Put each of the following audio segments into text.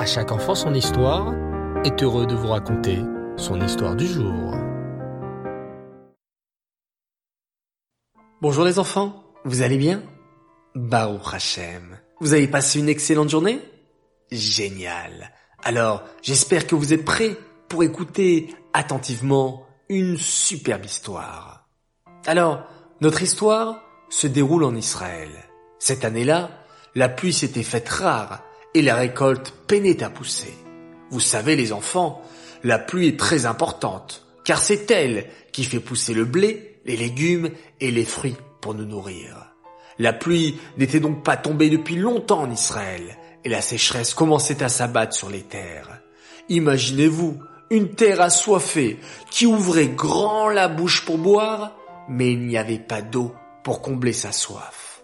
À chaque enfant son histoire est heureux de vous raconter son histoire du jour. Bonjour les enfants, vous allez bien? Baruch Hashem, vous avez passé une excellente journée? Génial. Alors, j'espère que vous êtes prêts pour écouter attentivement une superbe histoire. Alors, notre histoire se déroule en Israël. Cette année-là, la pluie s'était faite rare et la récolte peinait à pousser. Vous savez les enfants, la pluie est très importante, car c'est elle qui fait pousser le blé, les légumes et les fruits pour nous nourrir. La pluie n'était donc pas tombée depuis longtemps en Israël, et la sécheresse commençait à s'abattre sur les terres. Imaginez-vous, une terre assoiffée qui ouvrait grand la bouche pour boire, mais il n'y avait pas d'eau pour combler sa soif.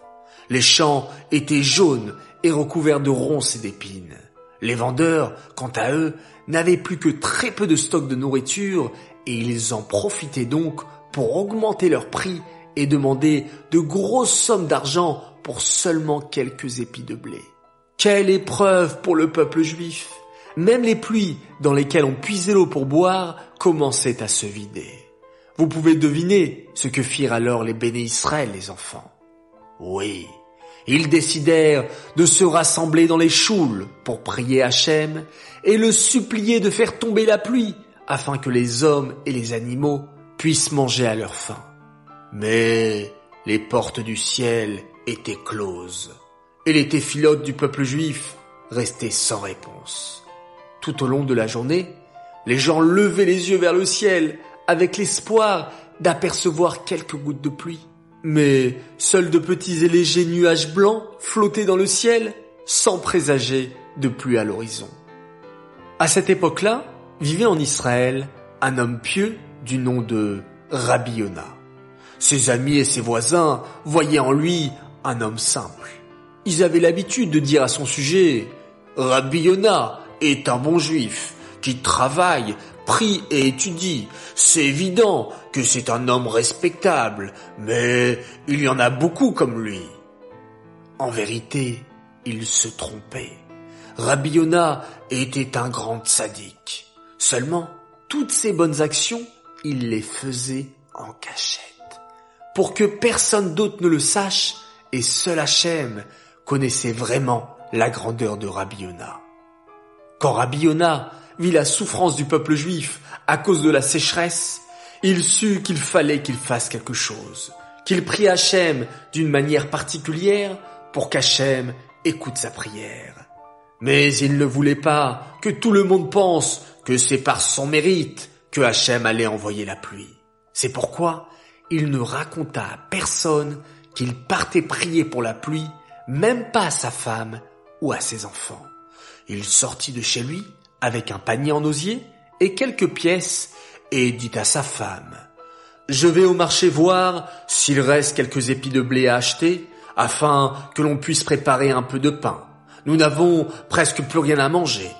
Les champs étaient jaunes et recouverts de ronces et d'épines. Les vendeurs, quant à eux, n'avaient plus que très peu de stock de nourriture et ils en profitaient donc pour augmenter leur prix et demander de grosses sommes d'argent pour seulement quelques épis de blé. Quelle épreuve pour le peuple juif Même les pluies dans lesquelles on puisait l'eau pour boire commençaient à se vider. Vous pouvez deviner ce que firent alors les béné Israël, les enfants. Oui, ils décidèrent de se rassembler dans les choules pour prier Hachem et le supplier de faire tomber la pluie afin que les hommes et les animaux puissent manger à leur faim. Mais les portes du ciel étaient closes et les téphilotes du peuple juif restaient sans réponse. Tout au long de la journée, les gens levaient les yeux vers le ciel avec l'espoir d'apercevoir quelques gouttes de pluie. Mais seuls de petits et légers nuages blancs flottaient dans le ciel sans présager de pluie à l'horizon. À cette époque-là, vivait en Israël un homme pieux du nom de Rabbi Yona. Ses amis et ses voisins voyaient en lui un homme simple. Ils avaient l'habitude de dire à son sujet Rabbi Yona est un bon juif qui travaille, et étudie. C'est évident que c'est un homme respectable, mais il y en a beaucoup comme lui. En vérité, il se trompait. Rabbi Yona était un grand sadique. Seulement, toutes ses bonnes actions, il les faisait en cachette. Pour que personne d'autre ne le sache, et seul Hachem connaissait vraiment la grandeur de Rabbi Yona. Quand Rabbi Yona vit la souffrance du peuple juif à cause de la sécheresse, il sut qu'il fallait qu'il fasse quelque chose, qu'il prie Hachem d'une manière particulière pour qu'Hachem écoute sa prière. Mais il ne voulait pas que tout le monde pense que c'est par son mérite que Hachem allait envoyer la pluie. C'est pourquoi il ne raconta à personne qu'il partait prier pour la pluie, même pas à sa femme ou à ses enfants. Il sortit de chez lui avec un panier en osier et quelques pièces et dit à sa femme Je vais au marché voir s'il reste quelques épis de blé à acheter afin que l'on puisse préparer un peu de pain. Nous n'avons presque plus rien à manger.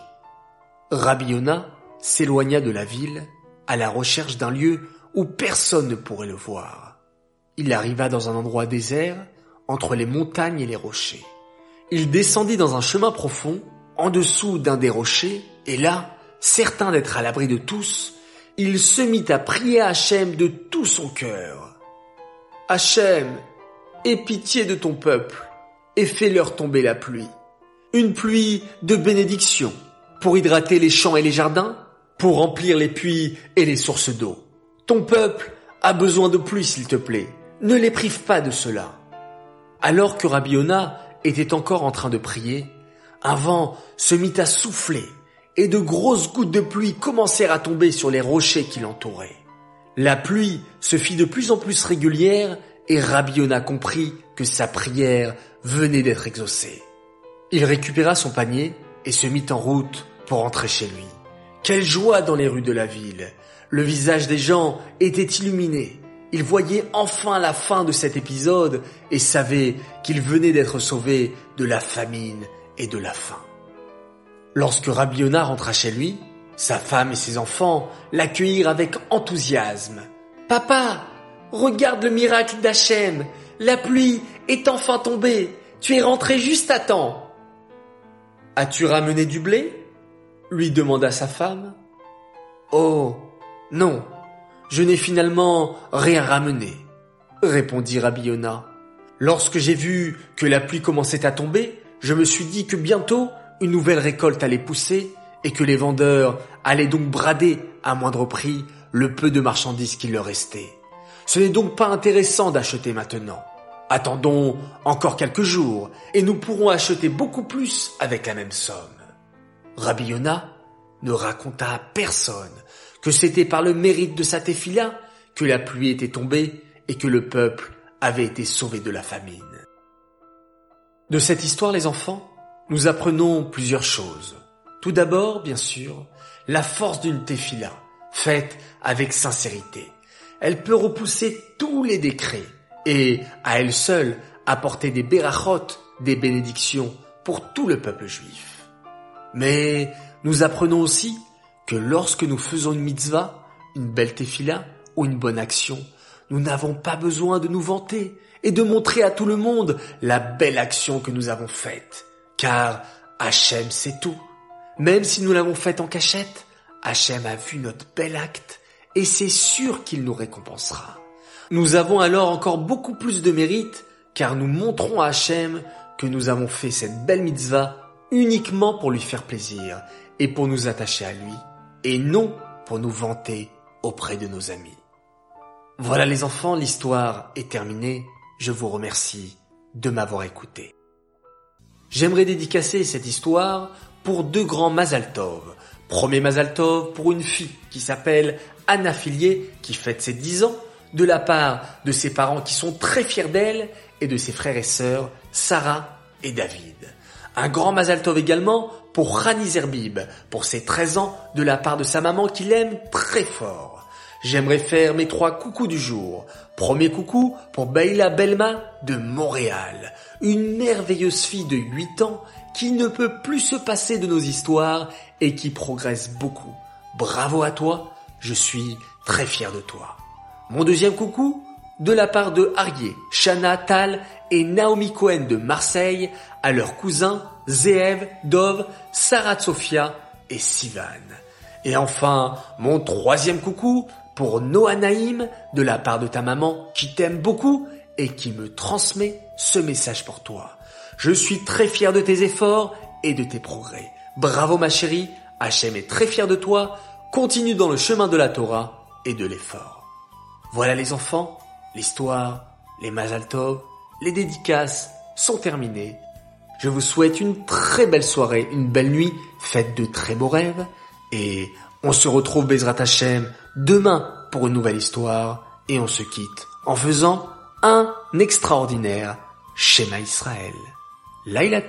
Rabiona s'éloigna de la ville à la recherche d'un lieu où personne ne pourrait le voir. Il arriva dans un endroit désert entre les montagnes et les rochers. Il descendit dans un chemin profond en dessous d'un des rochers et là, certain d'être à l'abri de tous, il se mit à prier à Hachem de tout son cœur. Hachem, aie pitié de ton peuple et fais-leur tomber la pluie. Une pluie de bénédiction pour hydrater les champs et les jardins, pour remplir les puits et les sources d'eau. Ton peuple a besoin de pluie, s'il te plaît. Ne les prive pas de cela. Alors que Rabbi était encore en train de prier, un vent se mit à souffler et de grosses gouttes de pluie commencèrent à tomber sur les rochers qui l'entouraient. La pluie se fit de plus en plus régulière et Rabiona comprit que sa prière venait d'être exaucée. Il récupéra son panier et se mit en route pour rentrer chez lui. Quelle joie dans les rues de la ville. Le visage des gens était illuminé. Ils voyaient enfin la fin de cet épisode et savaient qu'il venait d'être sauvé de la famine et de la faim. Lorsque Rabiona rentra chez lui, sa femme et ses enfants l'accueillirent avec enthousiasme. Papa, regarde le miracle d'Hachem. La pluie est enfin tombée. Tu es rentré juste à temps. As-tu ramené du blé? lui demanda sa femme. Oh, non, je n'ai finalement rien ramené, répondit Rabbi Lorsque j'ai vu que la pluie commençait à tomber, je me suis dit que bientôt une nouvelle récolte allait pousser et que les vendeurs allaient donc brader à moindre prix le peu de marchandises qu'il leur restait. Ce n'est donc pas intéressant d'acheter maintenant. Attendons encore quelques jours et nous pourrons acheter beaucoup plus avec la même somme. Rabbi ne raconta à personne que c'était par le mérite de sa téfila que la pluie était tombée et que le peuple avait été sauvé de la famine. De cette histoire, les enfants, nous apprenons plusieurs choses. Tout d'abord, bien sûr, la force d'une téfila, faite avec sincérité. Elle peut repousser tous les décrets et, à elle seule, apporter des bérachot, des bénédictions pour tout le peuple juif. Mais nous apprenons aussi que lorsque nous faisons une mitzvah, une belle tefila ou une bonne action, nous n'avons pas besoin de nous vanter et de montrer à tout le monde la belle action que nous avons faite. Car Hachem sait tout. Même si nous l'avons faite en cachette, Hachem a vu notre bel acte et c'est sûr qu'il nous récompensera. Nous avons alors encore beaucoup plus de mérite car nous montrons à Hachem que nous avons fait cette belle mitzvah uniquement pour lui faire plaisir et pour nous attacher à lui et non pour nous vanter auprès de nos amis. Voilà les enfants, l'histoire est terminée. Je vous remercie de m'avoir écouté. J'aimerais dédicacer cette histoire pour deux grands Mazaltov. Premier Mazaltov pour une fille qui s'appelle Anna Filier, qui fête ses dix ans, de la part de ses parents qui sont très fiers d'elle et de ses frères et sœurs Sarah et David. Un grand Mazaltov également pour Rani Zerbib, pour ses 13 ans, de la part de sa maman qui l'aime très fort. J'aimerais faire mes trois coucous du jour. Premier coucou pour Baila Belma de Montréal, une merveilleuse fille de 8 ans qui ne peut plus se passer de nos histoires et qui progresse beaucoup. Bravo à toi, je suis très fier de toi. Mon deuxième coucou de la part de Arié, Shana, Tal et Naomi Cohen de Marseille à leurs cousins Zeev, Dov, Sarah Sofia et Sivan. Et enfin, mon troisième coucou pour Noah Naïm de la part de ta maman qui t'aime beaucoup et qui me transmet ce message pour toi. Je suis très fier de tes efforts et de tes progrès. Bravo ma chérie, Hachem est très fier de toi. Continue dans le chemin de la Torah et de l'effort. Voilà les enfants, l'histoire, les Mazaltov, les dédicaces sont terminées. Je vous souhaite une très belle soirée, une belle nuit, faites de très beaux rêves, et on se retrouve Bezrat Hashem demain pour une nouvelle histoire, et on se quitte en faisant un extraordinaire schéma Israël. Laila.